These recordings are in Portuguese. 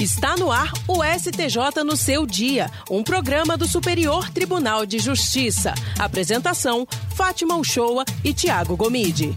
Está no ar o STJ no seu dia, um programa do Superior Tribunal de Justiça. Apresentação: Fátima Uchoa e Tiago Gomide.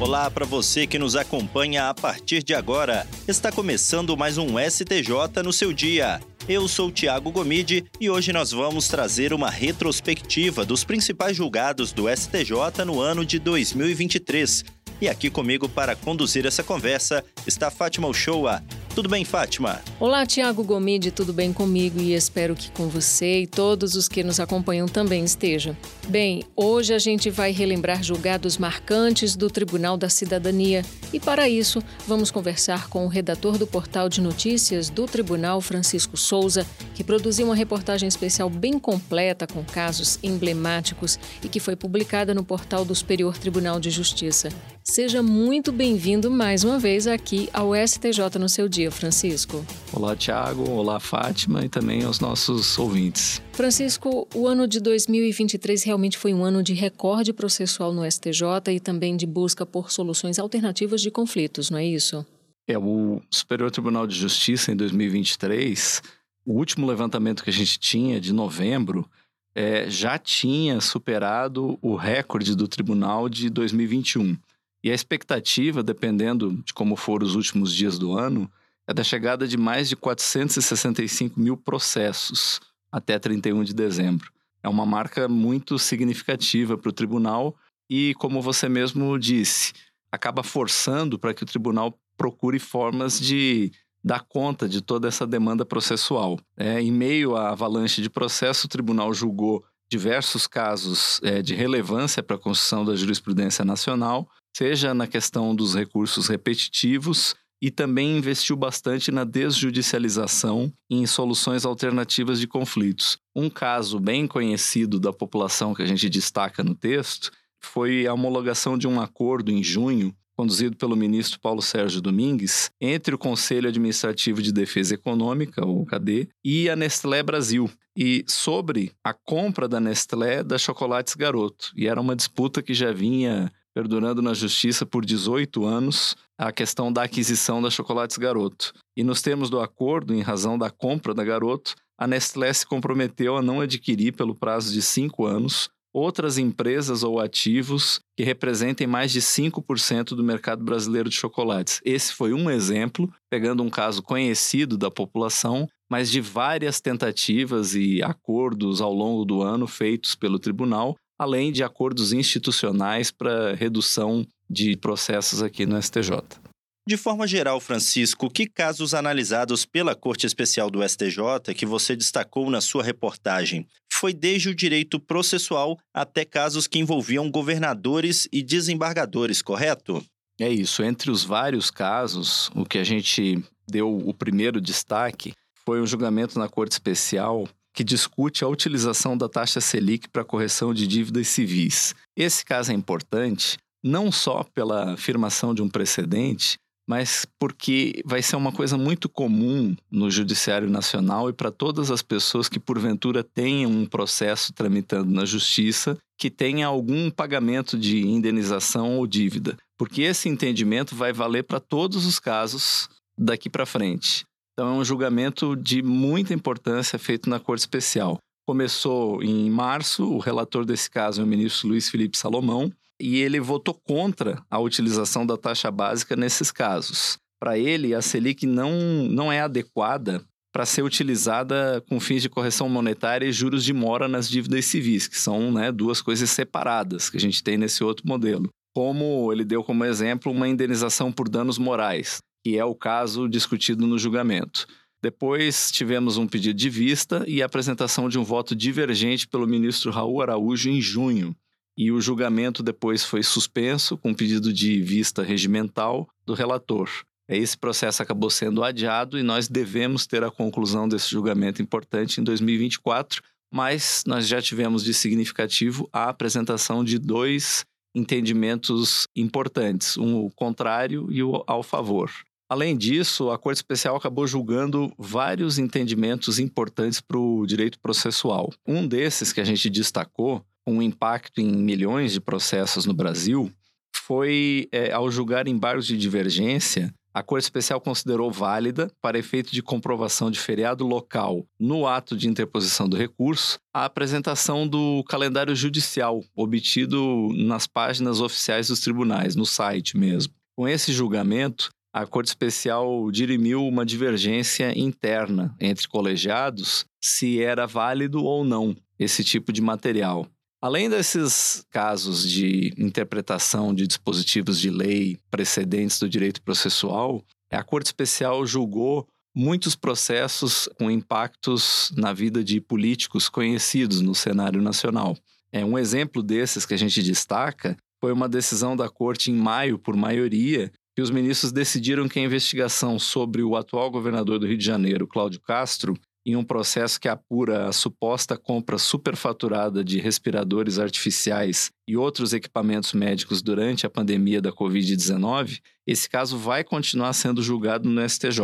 Olá para você que nos acompanha a partir de agora. Está começando mais um STJ no seu dia. Eu sou Tiago Gomide e hoje nós vamos trazer uma retrospectiva dos principais julgados do STJ no ano de 2023 e aqui comigo para conduzir essa conversa está Fátima Uchoa. Tudo bem, Fátima? Olá, Tiago Gomide, tudo bem comigo e espero que com você e todos os que nos acompanham também esteja. Bem, hoje a gente vai relembrar julgados marcantes do Tribunal da Cidadania e para isso vamos conversar com o redator do portal de notícias do Tribunal, Francisco Souza, que produziu uma reportagem especial bem completa com casos emblemáticos e que foi publicada no portal do Superior Tribunal de Justiça. Seja muito bem-vindo mais uma vez aqui ao STJ no seu dia, Francisco. Olá, Tiago. Olá, Fátima e também aos nossos ouvintes. Francisco, o ano de 2023 realmente foi um ano de recorde processual no STJ e também de busca por soluções alternativas de conflitos, não é isso? É, o Superior Tribunal de Justiça em 2023, o último levantamento que a gente tinha de novembro, é, já tinha superado o recorde do tribunal de 2021. E a expectativa, dependendo de como for os últimos dias do ano, é da chegada de mais de 465 mil processos até 31 de dezembro. É uma marca muito significativa para o tribunal e, como você mesmo disse, acaba forçando para que o tribunal procure formas de dar conta de toda essa demanda processual. É, em meio à avalanche de processo, o tribunal julgou diversos casos é, de relevância para a construção da jurisprudência nacional, seja na questão dos recursos repetitivos e também investiu bastante na desjudicialização e em soluções alternativas de conflitos. Um caso bem conhecido da população que a gente destaca no texto foi a homologação de um acordo em junho conduzido pelo ministro Paulo Sérgio Domingues, entre o Conselho Administrativo de Defesa Econômica, o CAD, e a Nestlé Brasil, e sobre a compra da Nestlé da Chocolates Garoto. E era uma disputa que já vinha perdurando na justiça por 18 anos a questão da aquisição da Chocolates Garoto. E nos termos do acordo, em razão da compra da Garoto, a Nestlé se comprometeu a não adquirir, pelo prazo de cinco anos, outras empresas ou ativos que representem mais de 5% do mercado brasileiro de chocolates. Esse foi um exemplo, pegando um caso conhecido da população, mas de várias tentativas e acordos ao longo do ano feitos pelo tribunal além de acordos institucionais para redução de processos aqui no STJ. De forma geral, Francisco, que casos analisados pela Corte Especial do STJ que você destacou na sua reportagem? Foi desde o direito processual até casos que envolviam governadores e desembargadores, correto? É isso. Entre os vários casos, o que a gente deu o primeiro destaque foi um julgamento na Corte Especial que discute a utilização da taxa Selic para correção de dívidas civis. Esse caso é importante não só pela afirmação de um precedente, mas porque vai ser uma coisa muito comum no Judiciário Nacional e para todas as pessoas que porventura tenham um processo tramitando na Justiça que tenha algum pagamento de indenização ou dívida, porque esse entendimento vai valer para todos os casos daqui para frente. Então é um julgamento de muita importância feito na Corte Especial. Começou em março, o relator desse caso é o ministro Luiz Felipe Salomão, e ele votou contra a utilização da taxa básica nesses casos. Para ele, a Selic não, não é adequada para ser utilizada com fins de correção monetária e juros de mora nas dívidas civis, que são né, duas coisas separadas que a gente tem nesse outro modelo. Como ele deu como exemplo uma indenização por danos morais que é o caso discutido no julgamento. Depois tivemos um pedido de vista e a apresentação de um voto divergente pelo ministro Raul Araújo em junho. E o julgamento depois foi suspenso com pedido de vista regimental do relator. Esse processo acabou sendo adiado e nós devemos ter a conclusão desse julgamento importante em 2024, mas nós já tivemos de significativo a apresentação de dois entendimentos importantes, um contrário e o ao favor. Além disso, a Corte Especial acabou julgando vários entendimentos importantes para o direito processual. Um desses que a gente destacou, com um impacto em milhões de processos no Brasil, foi é, ao julgar embargos de divergência A Corte Especial considerou válida, para efeito de comprovação de feriado local no ato de interposição do recurso, a apresentação do calendário judicial obtido nas páginas oficiais dos tribunais, no site mesmo. Com esse julgamento, a Corte Especial dirimiu uma divergência interna entre colegiados se era válido ou não esse tipo de material. Além desses casos de interpretação de dispositivos de lei precedentes do direito processual, a Corte Especial julgou muitos processos com impactos na vida de políticos conhecidos no cenário nacional. É um exemplo desses que a gente destaca foi uma decisão da Corte em maio por maioria que os ministros decidiram que a investigação sobre o atual governador do Rio de Janeiro, Cláudio Castro, em um processo que apura a suposta compra superfaturada de respiradores artificiais e outros equipamentos médicos durante a pandemia da Covid-19, esse caso vai continuar sendo julgado no STJ.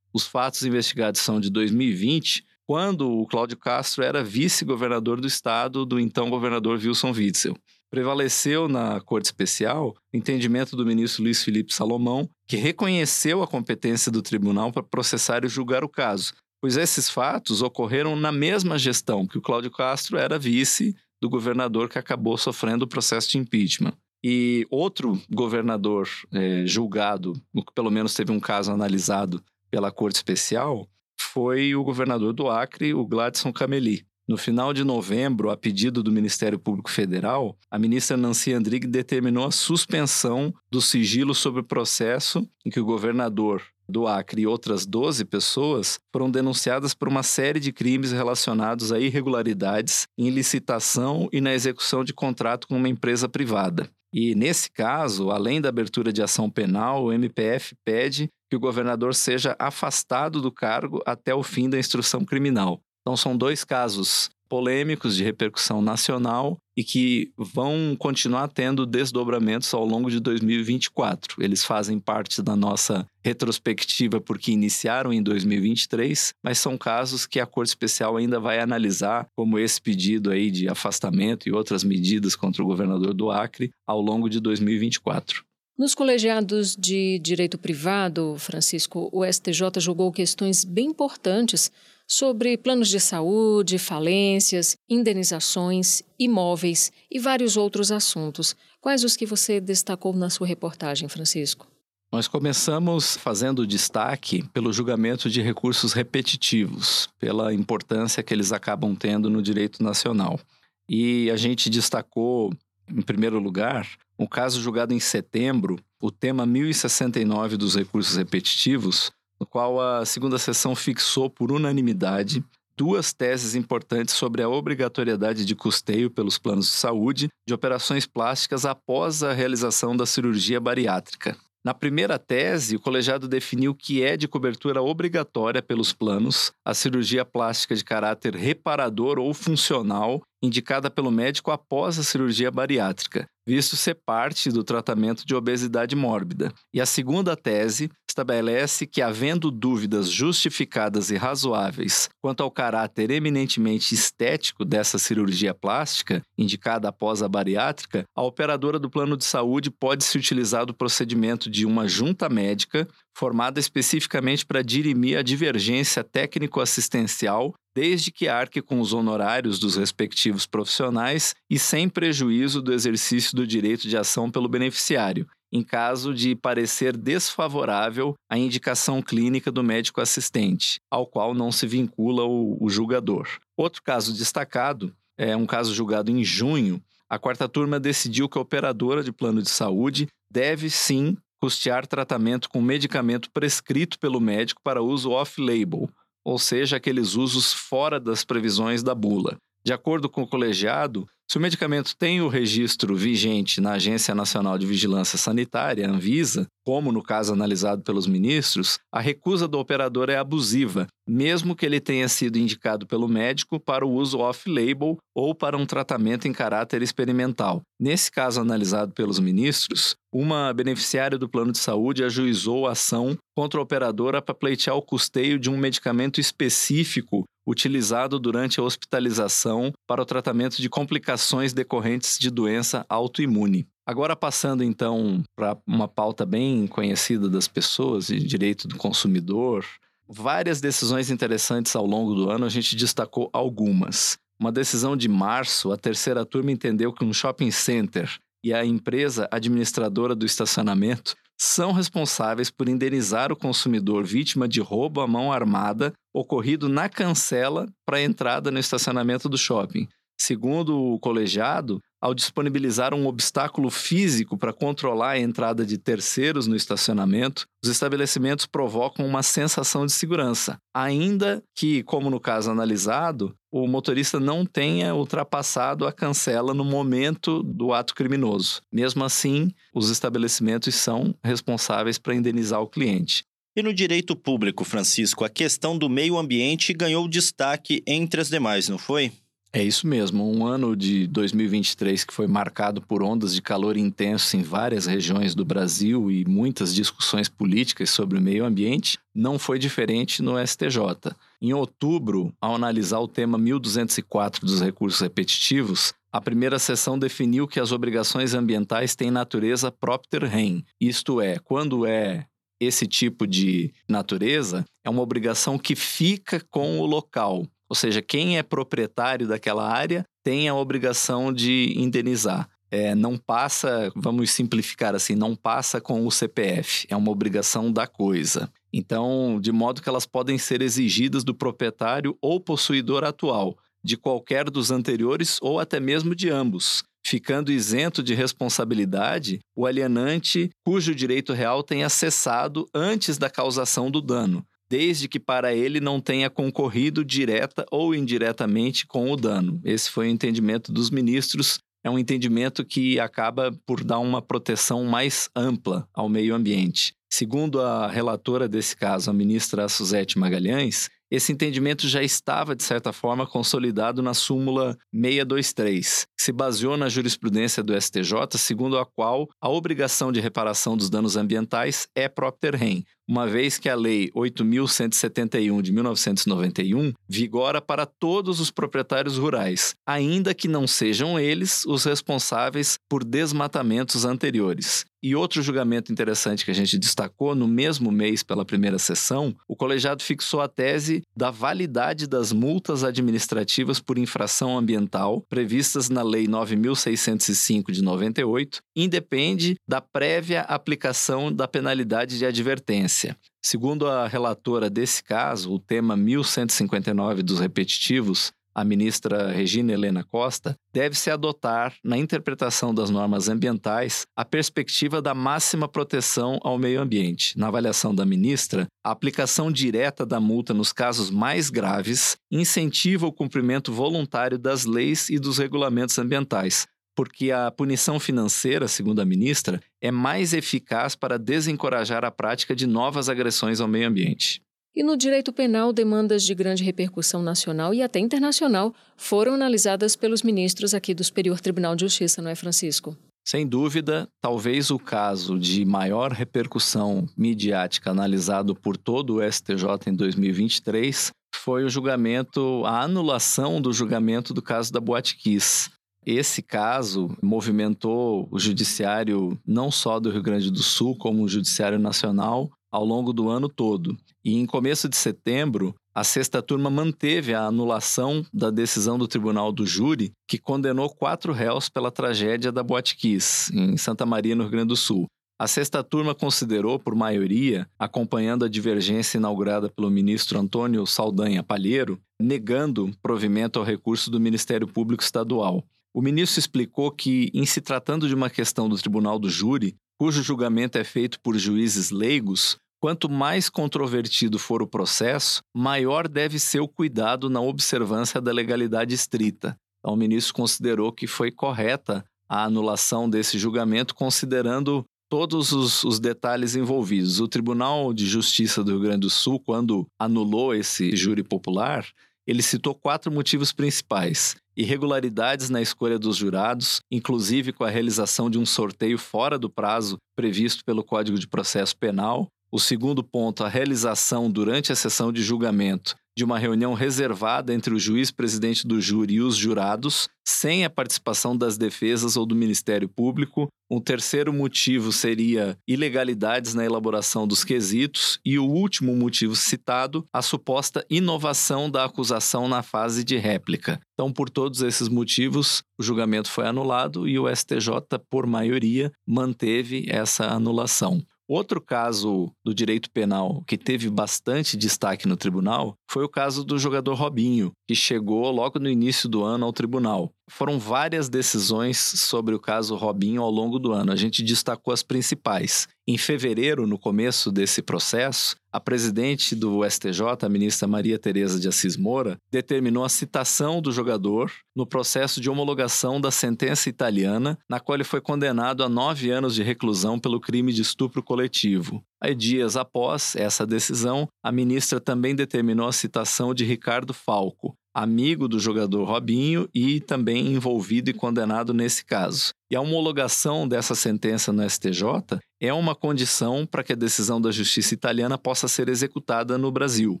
Os fatos investigados são de 2020, quando o Cláudio Castro era vice-governador do estado do então governador Wilson Witzel prevaleceu na Corte Especial o entendimento do ministro Luiz Felipe Salomão, que reconheceu a competência do tribunal para processar e julgar o caso, pois esses fatos ocorreram na mesma gestão que o Cláudio Castro era vice do governador que acabou sofrendo o processo de impeachment. E outro governador é, julgado, pelo menos teve um caso analisado pela Corte Especial, foi o governador do Acre, o Gladson Cameli. No final de novembro, a pedido do Ministério Público Federal, a ministra Nancy Andrighi determinou a suspensão do sigilo sobre o processo em que o governador do Acre e outras 12 pessoas foram denunciadas por uma série de crimes relacionados a irregularidades em licitação e na execução de contrato com uma empresa privada. E, nesse caso, além da abertura de ação penal, o MPF pede que o governador seja afastado do cargo até o fim da instrução criminal. Então, são dois casos polêmicos de repercussão nacional e que vão continuar tendo desdobramentos ao longo de 2024. Eles fazem parte da nossa retrospectiva porque iniciaram em 2023, mas são casos que a Corte Especial ainda vai analisar, como esse pedido aí de afastamento e outras medidas contra o governador do Acre ao longo de 2024. Nos colegiados de direito privado, Francisco, o STJ julgou questões bem importantes sobre planos de saúde, falências, indenizações, imóveis e vários outros assuntos. Quais os que você destacou na sua reportagem, Francisco? Nós começamos fazendo destaque pelo julgamento de recursos repetitivos, pela importância que eles acabam tendo no direito nacional. E a gente destacou, em primeiro lugar, um caso julgado em setembro, o tema 1069 dos recursos repetitivos, no qual a segunda sessão fixou por unanimidade duas teses importantes sobre a obrigatoriedade de custeio pelos planos de saúde de operações plásticas após a realização da cirurgia bariátrica. Na primeira tese, o colegiado definiu que é de cobertura obrigatória pelos planos a cirurgia plástica de caráter reparador ou funcional indicada pelo médico após a cirurgia bariátrica, visto ser parte do tratamento de obesidade mórbida. E a segunda tese estabelece que, havendo dúvidas justificadas e razoáveis quanto ao caráter eminentemente estético dessa cirurgia plástica, indicada após a bariátrica, a operadora do plano de saúde pode se utilizar do procedimento de uma junta médica formada especificamente para dirimir a divergência técnico-assistencial desde que arque com os honorários dos respectivos profissionais e sem prejuízo do exercício do direito de ação pelo beneficiário, em caso de parecer desfavorável à indicação clínica do médico assistente, ao qual não se vincula o, o julgador. Outro caso destacado é um caso julgado em junho. A quarta turma decidiu que a operadora de plano de saúde deve sim custear tratamento com medicamento prescrito pelo médico para uso off-label, ou seja, aqueles usos fora das previsões da bula. De acordo com o colegiado, se o medicamento tem o registro vigente na Agência Nacional de Vigilância Sanitária, Anvisa, como no caso analisado pelos ministros, a recusa do operador é abusiva, mesmo que ele tenha sido indicado pelo médico para o uso off-label ou para um tratamento em caráter experimental. Nesse caso analisado pelos ministros, uma beneficiária do plano de saúde ajuizou a ação contra a operadora para pleitear o custeio de um medicamento específico utilizado durante a hospitalização para o tratamento de complicações decorrentes de doença autoimune. Agora, passando então para uma pauta bem conhecida das pessoas, de direito do consumidor, várias decisões interessantes ao longo do ano, a gente destacou algumas. Uma decisão de março, a terceira turma entendeu que um shopping center e a empresa administradora do estacionamento são responsáveis por indenizar o consumidor vítima de roubo à mão armada ocorrido na cancela para a entrada no estacionamento do shopping. Segundo o colegiado, ao disponibilizar um obstáculo físico para controlar a entrada de terceiros no estacionamento, os estabelecimentos provocam uma sensação de segurança, ainda que, como no caso analisado, o motorista não tenha ultrapassado a cancela no momento do ato criminoso. Mesmo assim, os estabelecimentos são responsáveis para indenizar o cliente. E no direito público, Francisco, a questão do meio ambiente ganhou destaque entre as demais, não foi? É isso mesmo, um ano de 2023 que foi marcado por ondas de calor intenso em várias regiões do Brasil e muitas discussões políticas sobre o meio ambiente, não foi diferente no STJ. Em outubro, ao analisar o tema 1204 dos recursos repetitivos, a primeira sessão definiu que as obrigações ambientais têm natureza propter rem, isto é, quando é esse tipo de natureza, é uma obrigação que fica com o local, ou seja, quem é proprietário daquela área tem a obrigação de indenizar. É, não passa, vamos simplificar assim, não passa com o CPF, é uma obrigação da coisa. Então, de modo que elas podem ser exigidas do proprietário ou possuidor atual, de qualquer dos anteriores ou até mesmo de ambos, ficando isento de responsabilidade o alienante cujo direito real tenha cessado antes da causação do dano, desde que para ele não tenha concorrido direta ou indiretamente com o dano. Esse foi o entendimento dos ministros. É um entendimento que acaba por dar uma proteção mais ampla ao meio ambiente. Segundo a relatora desse caso, a ministra Suzete Magalhães, esse entendimento já estava, de certa forma, consolidado na súmula 623, que se baseou na jurisprudência do STJ, segundo a qual a obrigação de reparação dos danos ambientais é propter rem, uma vez que a Lei 8.171 de 1991 vigora para todos os proprietários rurais, ainda que não sejam eles os responsáveis por desmatamentos anteriores. E outro julgamento interessante que a gente destacou, no mesmo mês, pela primeira sessão, o colegiado fixou a tese da validade das multas administrativas por infração ambiental previstas na Lei 9.605 de 98, independe da prévia aplicação da penalidade de advertência. Segundo a relatora desse caso, o tema 1159 dos repetitivos a ministra Regina Helena Costa, deve-se adotar, na interpretação das normas ambientais, a perspectiva da máxima proteção ao meio ambiente. Na avaliação da ministra, a aplicação direta da multa nos casos mais graves incentiva o cumprimento voluntário das leis e dos regulamentos ambientais, porque a punição financeira, segundo a ministra, é mais eficaz para desencorajar a prática de novas agressões ao meio ambiente. E no direito penal, demandas de grande repercussão nacional e até internacional foram analisadas pelos ministros aqui do Superior Tribunal de Justiça, não é, Francisco? Sem dúvida, talvez o caso de maior repercussão midiática analisado por todo o STJ em 2023 foi o julgamento, a anulação do julgamento do caso da Boate Kiss. Esse caso movimentou o judiciário não só do Rio Grande do Sul, como o judiciário nacional, ao longo do ano todo. E em começo de setembro, a sexta turma manteve a anulação da decisão do Tribunal do Júri, que condenou quatro réus pela tragédia da Boate Kiss, em Santa Maria, no Rio Grande do Sul. A sexta turma considerou, por maioria, acompanhando a divergência inaugurada pelo ministro Antônio Saldanha Palheiro, negando provimento ao recurso do Ministério Público Estadual. O ministro explicou que, em se tratando de uma questão do Tribunal do Júri, cujo julgamento é feito por juízes leigos, quanto mais controvertido for o processo, maior deve ser o cuidado na observância da legalidade estrita. Então, o ministro considerou que foi correta a anulação desse julgamento, considerando todos os, os, detalhes envolvidos. O Tribunal de Justiça do Rio Grande do Sul, quando anulou esse júri popular, ele citou quatro motivos principais: irregularidades na escolha dos jurados, inclusive com a realização de um sorteio fora do prazo previsto pelo Código de Processo Penal. O segundo ponto, a realização durante a sessão de julgamento de uma reunião reservada entre o juiz presidente do júri e os jurados, sem a participação das defesas ou do Ministério Público. Um terceiro motivo seria ilegalidades na elaboração dos quesitos. E o último motivo citado, a suposta inovação da acusação na fase de réplica. Então, por todos esses motivos, o julgamento foi anulado e o STJ, por maioria, manteve essa anulação. Outro caso do direito penal que teve bastante destaque no tribunal foi o caso do jogador Robinho, que chegou logo no início do ano ao tribunal. Foram várias decisões sobre o caso Robinho ao longo do ano. A gente destacou as principais. Em fevereiro, no começo desse processo, a presidente do STJ, a ministra Maria Tereza de Assis Moura, determinou a citação do jogador no processo de homologação da sentença italiana, na qual ele foi condenado a nove anos de reclusão pelo crime de estupro coletivo. Aí, dias após essa decisão, a ministra também determinou a citação de Ricardo Falco, amigo do jogador Robinho e também envolvido e condenado nesse caso. E a homologação dessa sentença no STJ é uma condição para que a decisão da justiça italiana possa ser executada no Brasil.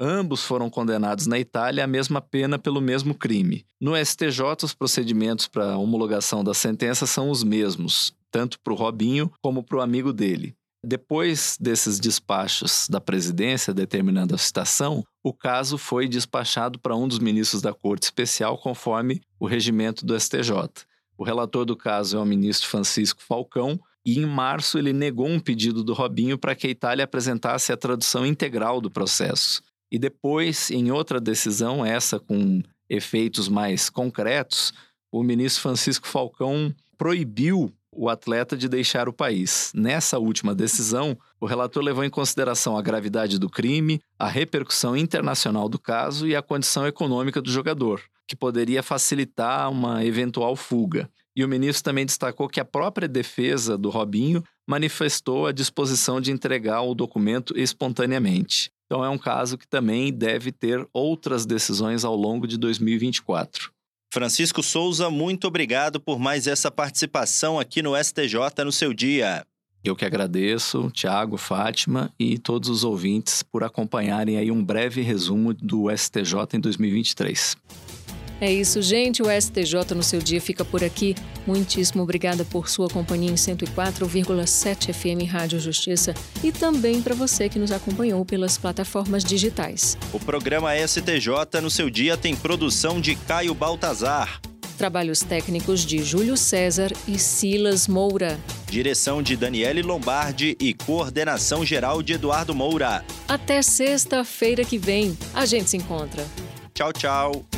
Ambos foram condenados na Itália à mesma pena pelo mesmo crime. No STJ, os procedimentos para homologação da sentença são os mesmos, tanto para o Robinho como para o amigo dele. Depois desses despachos da presidência determinando a citação, o caso foi despachado para um dos ministros da Corte Especial, conforme o regimento do STJ. O relator do caso é o ministro Francisco Falcão, e em março ele negou um pedido do Robinho para que a Itália apresentasse a tradução integral do processo. E depois, em outra decisão, essa com efeitos mais concretos, o ministro Francisco Falcão proibiu o atleta de deixar o país. Nessa última decisão, o relator levou em consideração a gravidade do crime, a repercussão internacional do caso e a condição econômica do jogador, que poderia facilitar uma eventual fuga. E o ministro também destacou que a própria defesa do Robinho manifestou a disposição de entregar o documento espontaneamente. Então é um caso que também deve ter outras decisões ao longo de 2024. Francisco Souza, muito obrigado por mais essa participação aqui no STJ no seu dia. Eu que agradeço, Tiago, Fátima e todos os ouvintes por acompanharem aí um breve resumo do STJ em 2023. É isso, gente. O STJ no seu dia fica por aqui. Muitíssimo obrigada por sua companhia em 104,7 FM Rádio Justiça e também para você que nos acompanhou pelas plataformas digitais. O programa STJ no seu dia tem produção de Caio Baltazar. Trabalhos técnicos de Júlio César e Silas Moura. Direção de Daniele Lombardi e coordenação geral de Eduardo Moura. Até sexta-feira que vem. A gente se encontra. Tchau, tchau.